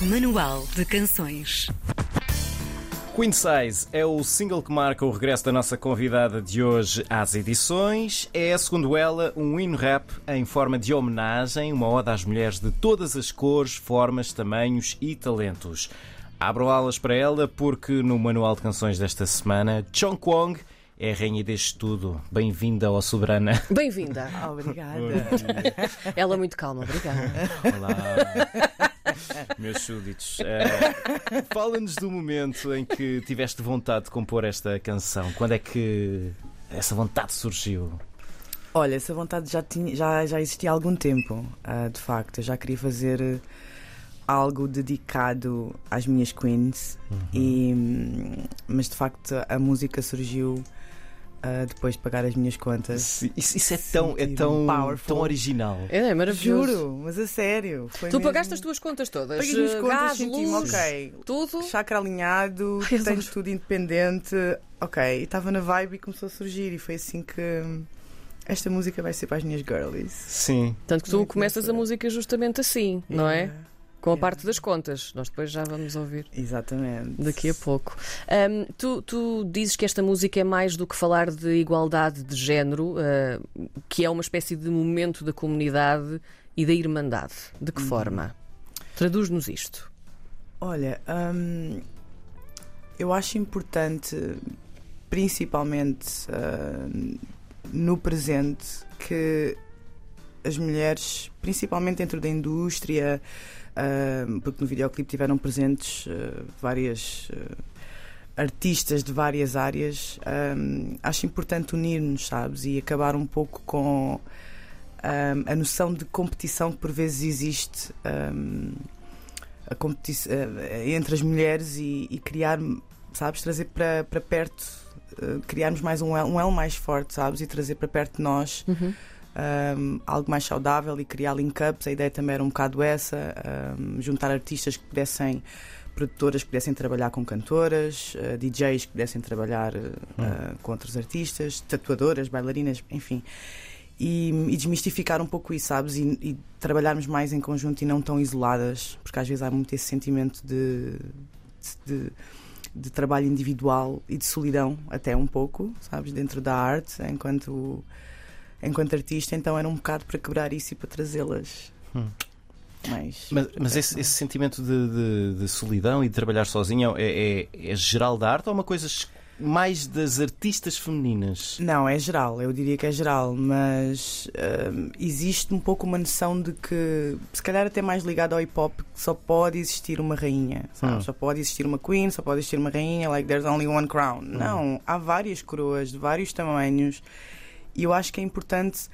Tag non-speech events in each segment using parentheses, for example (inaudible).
Manual de Canções. Queen Size é o single que marca o regresso da nossa convidada de hoje às edições. É, segundo ela, um hino rap em forma de homenagem, uma ode às mulheres de todas as cores, formas, tamanhos e talentos. Abram alas para ela porque no manual de canções desta semana, Chong Kwong é a rainha deste tudo. Bem-vinda ao Soberana. Bem-vinda. Obrigada. Ela muito calma, obrigada. Olá. (laughs) Meus súditos, eh, (laughs) fala-nos do momento em que tiveste vontade de compor esta canção. Quando é que essa vontade surgiu? Olha, essa vontade já, tinha, já, já existia há algum tempo, ah, de facto. Eu já queria fazer algo dedicado às minhas queens, e, hum, mas de facto a música surgiu depois de pagar as minhas contas. Isso, isso é tão, é Sentir tão, powerful. tão original. É, é maravilhoso. Juro, mas a sério. foi Tu mesmo- pagaste as tuas contas todas? Paguei as minhas Eh, contas, Gás, ok. tudo? Chakra alinhado, Ai, tenho adoro. tudo independente. Ok, estava na vibe e começou a surgir, e foi assim que esta música vai ser para as minhas girlies. Sim. Tanto que tu Muito começas a música justamente assim, não é? Com a parte das contas. Nós depois já vamos ouvir Exatamente. daqui a pouco. Ahm, tu, tu dizes que esta música é mais do que falar de igualdade de género, ah, que é uma espécie de momento da comunidade e da irmandade. De que forma? Traduz-nos isto. Olha, hum, eu acho importante, principalmente hum, no presente, que as mulheres, principalmente dentro da indústria, porque no videoclipe tiveram presentes uh, várias uh, artistas de várias áreas, hum, acho importante unir-nos, sabes, e acabar um pouco com hum, a noção de competição que por vezes existe. hum, a competição eh, entre as mulheres e, e criar, sabes, trazer para, perto, criarmos mais um elo, um elo mais forte, sabes, e trazer para perto de nós um, algo mais saudável e criar link-ups. A ideia também era um bocado essa, um, juntar artistas que pudessem, produtoras que pudessem trabalhar com cantoras, eh, DJs que pudessem trabalhar eh, eh, com outros artistas, tatuadoras, bailarinas, enfim. E, e desmistificar um pouco isso, sabes? E, e trabalharmos mais em conjunto e não tão isoladas, porque às vezes há muito esse sentimento de, de, de trabalho individual e de solidão, até um pouco, sabes? Dentro da arte, enquanto, enquanto artista. Então era um bocado para quebrar isso e para trazê-las Hum. mais. Mas, mas esse, esse sentimento de, de- de solidão e de trabalhar sozinho é, é- é geral da arte ou é uma coisa mais das artistas femininas? Não, é geral, eu diria que é geral, mas hum, existe um pouco uma noção de que, se calhar até mais ligado ao hip hop, que só pode existir uma rainha? Hum. Só pode existir uma queen, só pode existir uma rainha, like there's only one crown. Hum. Não, há várias coroas de vários tamanhos e eu acho que é importante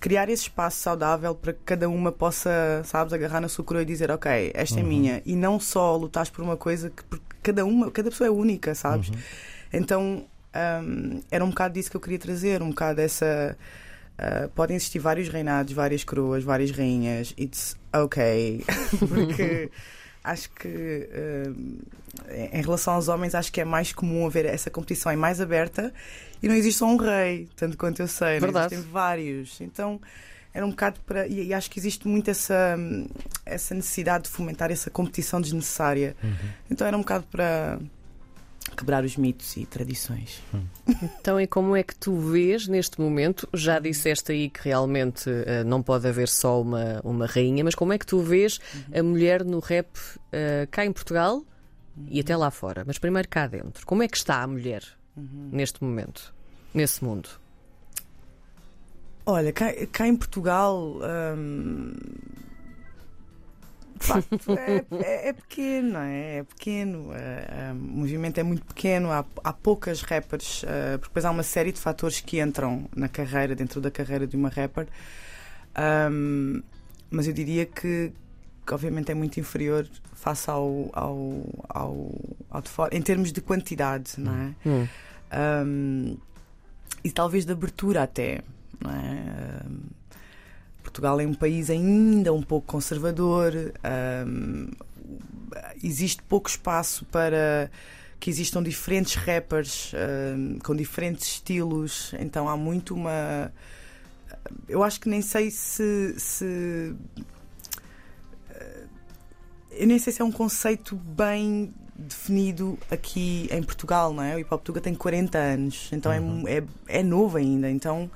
criar esse espaço saudável para que cada uma possa, sabes, agarrar na sua coroa e dizer, ok, esta é minha. E não só lutares por uma coisa que porque cada uma, cada pessoa é única, sabes? Então hum, era um bocado disso que eu queria trazer, um bocado essa. ah, podem existir vários reinados, várias coroas, várias rainhas. It's ok. (laughs) Porque (laughs) acho que hum, em relação aos homens acho que é mais comum haver essa competição é mais aberta e não existe só um rei, tanto quanto eu sei, não Verdade. existem vários. Então era um bocado para. E, e acho que existe muito essa, essa necessidade de fomentar essa competição desnecessária. Então era um bocado para quebrar os mitos e tradições. Então, e como é que tu vês neste momento? Já disseste aí que realmente eh, não pode haver só uma, uma rainha, mas como é que tu vês a mulher no rap eh, cá em Portugal e até lá fora? Mas primeiro cá dentro. Como é que está a mulher neste momento, nesse mundo? Olha, cá, cá em Portugal. hum, de facto, é, é- é pequeno, não é? É pequeno. eh, hum, o movimento é muito pequeno, há, há poucas rappers, eh, porque depois há uma série de fatores que entram na carreira, dentro da carreira de uma rapper. Hum, mas eu diria que, que obviamente é muito inferior face ao, ao, ao, ao de fora, em termos de quantidade, não é? Hum. Um, e talvez de abertura até. Não é? Um, Portugal é um país ainda um pouco conservador, um, existe pouco espaço para que existam diferentes rappers um, com diferentes estilos, então há muito uma. Eu acho que nem sei se. se eu nem sei se é um conceito bem definido aqui em Portugal, não é? O Hip Hop Tuga tem 40 anos, então Uhum. é, é, é novo ainda, então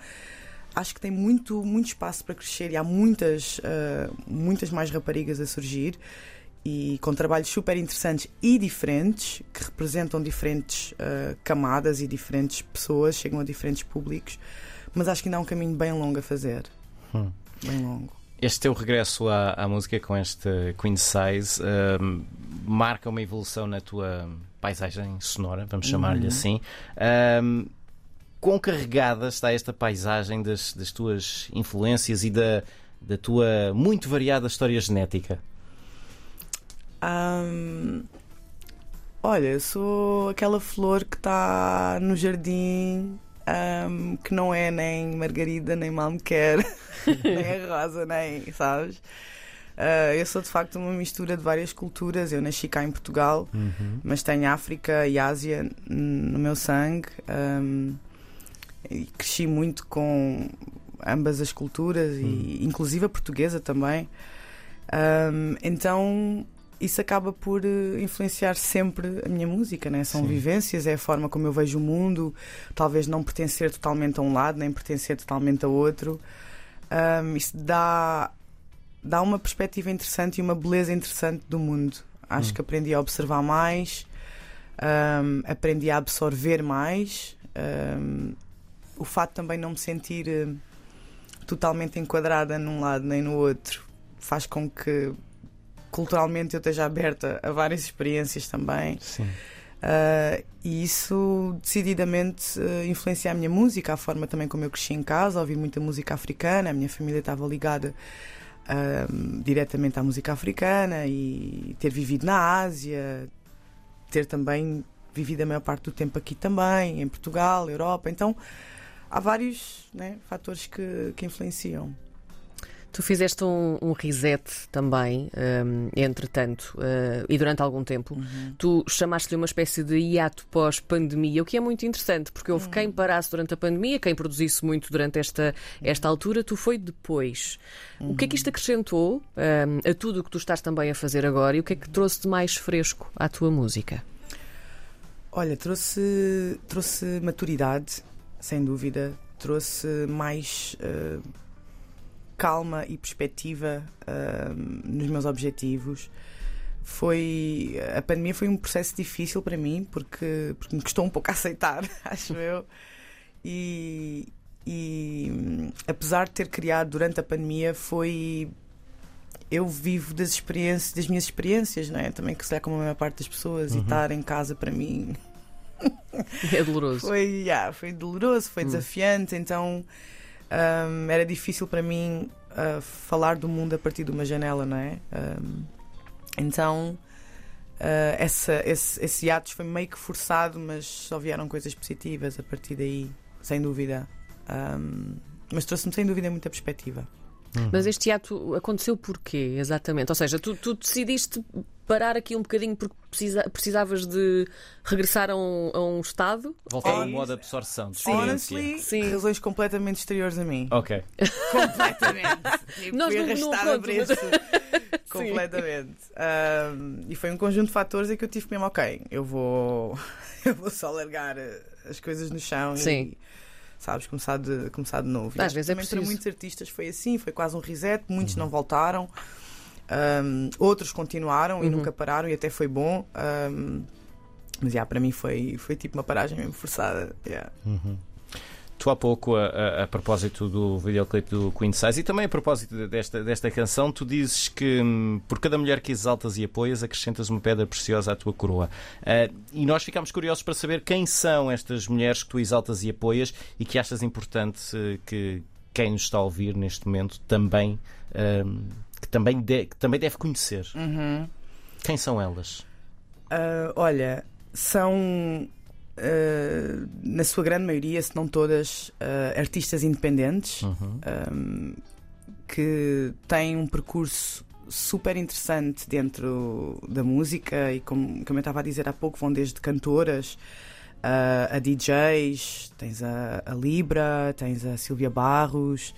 acho que tem muito, muito espaço para crescer e há muitas, ah, muitas mais raparigas a surgir e com trabalhos super interessantes e diferentes, que representam diferentes ah, camadas e diferentes pessoas, chegam a diferentes públicos, mas acho que ainda há um caminho bem longo a fazer. Hum. Bem longo. Este teu regresso à, à música com este Queen Size ahm, marca uma evolução na tua paisagem sonora, vamos chamar-lhe Uhum. assim. Ahm, quão carregada está esta paisagem das, das tuas influências e da, da tua muito variada história genética? Ahm, olha, eu sou aquela flor que está no jardim, ahm, que não é nem margarida, nem mal me quer, (laughs) nem é rosa, nem, sabes? Ah, eu sou de facto uma mistura de várias culturas. Eu nasci cá em Portugal, mas tenho África e Ásia no meu sangue. ahm, e cresci muito com ambas as culturas, e inclusive a portuguesa também. Ahm, então isso acaba por eh, influenciar sempre a minha música, né? São Sim. vivências, é a forma como eu vejo o mundo, talvez não pertencer totalmente a um lado, nem pertencer totalmente a outro. Ahm, isso dá, dá uma perspectiva interessante e uma beleza interessante do mundo. Acho Hum. que aprendi a observar mais, ahm, aprendi a absorver mais. ahm, o fato também não me sentir eh, totalmente enquadrada num lado nem no outro faz com que culturalmente eu esteja aberta a várias experiências também. Sim. Uh, e isso decididamente uh, influencia a minha música, a forma também como eu cresci em casa, ouvi muita música africana, a minha família estava ligada um, diretamente à música africana e ter vivido na Ásia, ter também vivido a maior parte do tempo aqui também, em Portugal, Europa, então há vários né, fatores que, que influenciam. Tu fizeste um, um reset também, hum, entretanto, uh, e durante algum tempo. Tu chamaste-lhe uma espécie de hiato pós-pandemia, o que é muito interessante, porque houve quem parasse durante a pandemia, quem produzisse muito durante esta, esta altura, tu foi depois. O que é que isto acrescentou hum, a tudo o que tu estás também a fazer agora e o que é que trouxe de mais fresco à tua música? Olha, trouxe, trouxe maturidade, sem dúvida, trouxe mais uh, calma e perspectiva uh, nos meus objetivos. Foi a pandemia foi um processo difícil para mim porque, porque me custou um pouco a (laughs) aceitar, acho eu. E, e apesar de ter criado durante a pandemia, foi eu vivo das experiências, das minhas experiências, não é? Também que se é como a maior parte das pessoas e estar em casa para mim É doloroso. foi, yeah, foi doloroso, foi Hum. desafiante, então hum, era difícil para mim uh, falar do mundo a partir de uma janela, não é? Hum, então uh, essa, esse, esse ato foi meio que forçado, mas só vieram coisas positivas a partir daí, sem dúvida. Hum, mas trouxe-me sem dúvida muita perspectiva. Mas este hiato aconteceu porquê, exatamente? Ou seja, tu, tu decidiste parar aqui um bocadinho porque precisa- precisavas de regressar a um, a um estado? Voltar ao Sim. modo de absorção, de. Honestly, Sim. razões completamente exteriores a mim. Ok. (laughs) completamente. Nós fui não- não arrastada por isso. (laughs) completamente. Um, e foi um conjunto de fatores em que eu tive mesmo, ok, eu vou, (laughs) eu vou só largar uh, as coisas no chão Sim. e sabes, começar de, começar de novo. Às vezes é também para preciso. muitos artistas foi assim, foi quase um reset, muitos não voltaram. Um, outros continuaram e Uhum. nunca pararam e até foi bom. Um, mas yeah, para mim foi, foi tipo uma paragem mesmo forçada. yeah. Uhum. Tu há pouco, a, a- a propósito do videoclipe do Queen Size e também a propósito desta, desta canção, tu dizes que hum, por cada mulher que exaltas e apoias, acrescentas uma pedra preciosa à tua coroa. Ah, e nós ficámos curiosos para saber quem são estas mulheres que tu exaltas e apoias e que achas importante que quem nos está a ouvir neste momento também, hum, que também, de- que também deve conhecer. Uhum. Quem são elas? Ah, olha, são ah, na sua grande maioria, se não todas, ah, artistas independentes Uhum. ahm, que têm um percurso super interessante dentro da música e como, como eu estava a dizer há pouco, vão desde cantoras ah, a DJs, tens a, a Libra, tens a Silvia Barros,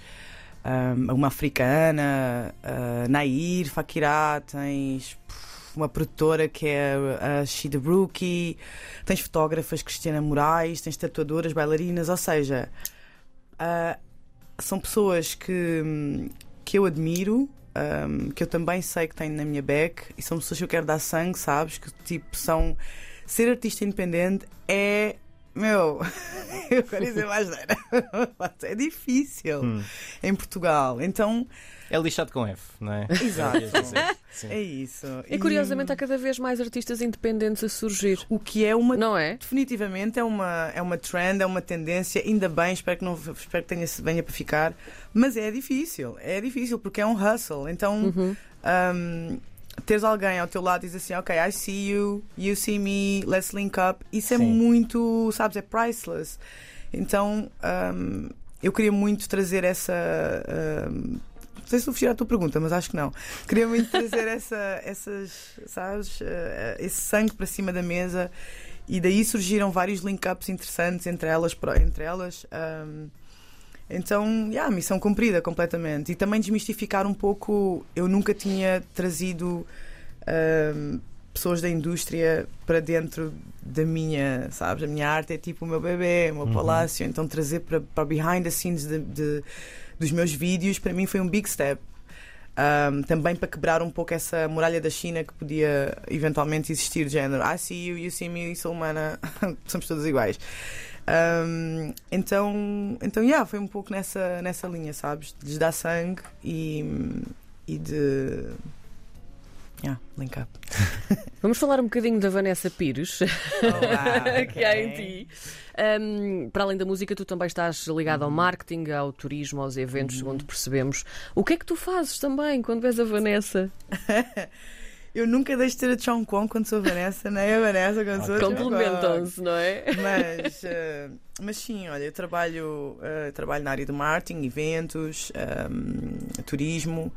ahm, uma africana, a Nair, Fakirá, tens uma produtora que é a Shida Brookie, tens fotógrafas Cristina Moraes, tens tatuadoras, bailarinas, ou seja, uh, são pessoas que, que eu admiro. Um, que eu também sei que tenho na minha back e são pessoas que eu quero dar sangue, sabes? Que tipo são. Ser artista independente é meu, (laughs) eu quero dizer mais nada. É difícil hum. em Portugal. Então. É lixado com F, não é? Exato. (laughs) é isso. E curiosamente há cada vez mais artistas independentes a surgir. O que é uma. Não é? Definitivamente é uma, é uma trend, é uma tendência. Ainda bem, espero que, não, espero que tenha, venha para ficar. Mas é difícil. É difícil porque é um hustle. Então. Uhum. Um, teres alguém ao teu lado e dizer assim, ok, I see you, you see me, let's link up, isso é Sim. muito, sabes, é priceless. Então um, eu queria muito trazer essa. Um, não sei se vou fugir à tua pergunta, mas acho que não. Queria muito (laughs) trazer essa, essas, sabes, uh, esse sangue para cima da mesa e daí surgiram vários link-ups interessantes entre elas. Entre elas um, então, yeah, missão cumprida completamente. E também desmistificar um pouco. Eu nunca tinha trazido uh, pessoas da indústria para dentro da minha, sabes? A minha arte é tipo o meu bebê, o meu uhum. palácio. Então, trazer para, para behind the scenes de, de, dos meus vídeos, para mim foi um big step. Um, também para quebrar um pouco essa muralha da China que podia eventualmente existir, de género I see you, you see me, sou humana, (laughs) somos todos iguais. Um, então, então yeah, foi um pouco nessa, nessa linha, sabes? De lhes dar sangue e, e de. Yeah, link up. (laughs) Vamos falar um bocadinho da Vanessa Pires, Olá, (laughs) que há em ti. Um, para além da música, tu também estás ligado ao uhum. marketing, ao turismo, aos eventos, uhum. segundo percebemos. O que é que tu fazes também quando vês a Vanessa? (laughs) Eu nunca deixo de ter a Chong Kwon quando sou a Vanessa, nem a Vanessa quando sou a Complementam-se, não é? Mas, uh, mas sim, olha, eu trabalho, uh, trabalho na área do marketing, eventos, um, ehm, turismo,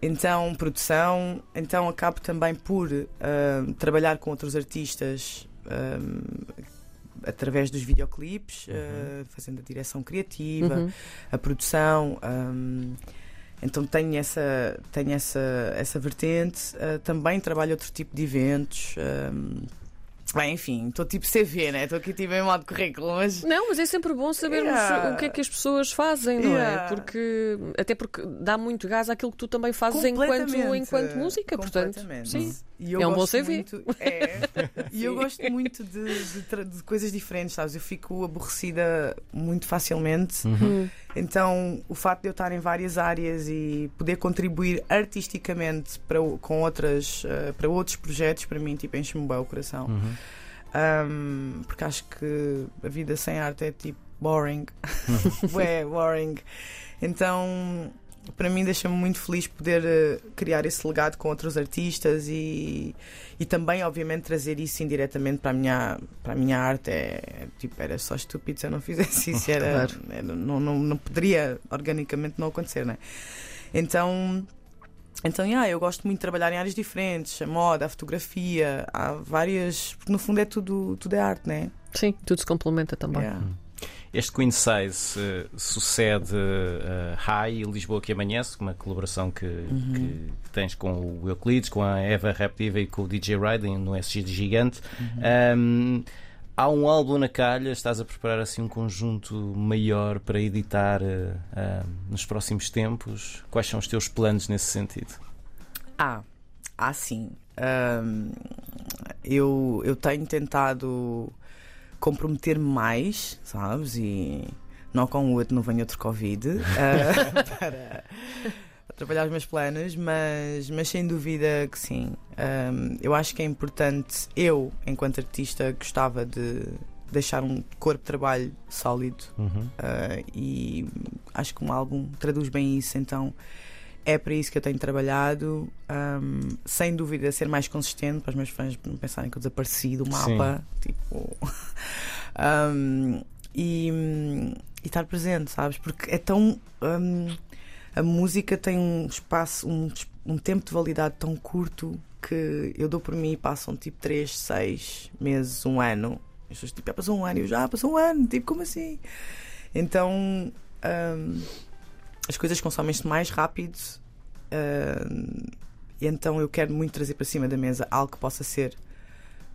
então produção, então acabo também por uh, trabalhar com outros artistas. Um, ehm, através dos videoclipes, uhum. fazendo a direção criativa, uhum. a produção. Um, ehm, então tenho essa, tenho essa, essa vertente. Uh, também trabalho outro tipo de eventos. Um, Bem, enfim, estou tipo CV, né? Estou aqui tipo em modo currículo, mas. Não, mas é sempre bom sabermos yeah. o que é que as pessoas fazem, não é? yeah. é? Porque até porque dá muito gás àquilo que tu também fazes enquanto, enquanto música, portanto. Sim. E eu é um bom CV. Muito, é, (laughs) e eu gosto muito de, de, de, coisas diferentes, sabes? Eu fico aborrecida muito facilmente. Uhum. uhum. Então, o facto de eu estar em várias áreas e poder contribuir artisticamente para, com outras, uh, para outros projetos, para mim, tipo, enche-me bem o coração. Uhum. Um, porque acho que a vida sem arte é tipo boring. (laughs) é boring. Então para mim deixa-me muito feliz poder uh, criar esse legado com outros artistas e, e também, obviamente, trazer isso indiretamente para a minha, para a minha arte. É, tipo, era só estúpido se eu não fizesse (laughs) isso. Era, era não, não, não poderia organicamente não acontecer, né? Então. Então, yeah, eu gosto muito de trabalhar em áreas diferentes, a moda, a fotografia, há várias. Porque no fundo é tudo, tudo é arte, né? Sim, tudo se complementa também. Yeah. Este Queen Size uh, sucede uh, High Lisboa que amanhece, uma colaboração que, uhum. que, tens com o Euclides, com a Eva Raptiva e com o DJ Riding no SG Gigante. Uhum. Um, há um álbum na calha, estás a preparar assim um conjunto maior para editar uh, uh, nos próximos tempos. Quais são os teus planos nesse sentido? Ah, ah sim. Um, eu, eu tenho tentado comprometer mais, sabes? E não com o outro, não venho outro Covid uh, (laughs) para, para, trabalhar os meus planos, mas, mas sem dúvida que sim. Um, eu acho que é importante, eu, enquanto artista, gostava de deixar um corpo de trabalho sólido uhum. uh, e acho que um álbum traduz bem isso, então é para isso que eu tenho trabalhado. Um, sem dúvida, ser mais consistente para os meus fãs não pensarem que eu desapareci do mapa. Sim. Tipo. (laughs) um, e, e, estar presente, sabes? Porque é tão. Um, a música tem um espaço, um, um tempo de validade tão curto que eu dou por mim e passam tipo 3, 6 meses, um ano. As pessoas tipo, já passou um ano, e eu já passou um ano, tipo, como assim? Então. Um, as coisas consomem-se mais rápido uh, e então eu quero muito trazer para cima da mesa algo que possa ser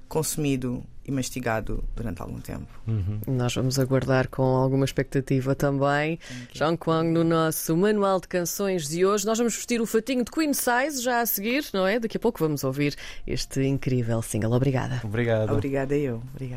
consumido e mastigado durante algum tempo. Uhum. Nós vamos aguardar com alguma expectativa também. João Kwang, no nosso Manual de Canções de hoje, nós vamos vestir o fatinho de Queen Size já a seguir, não é? Daqui a pouco vamos ouvir este incrível single. Obrigada. Obrigado. Obrigada eu. Obrigada.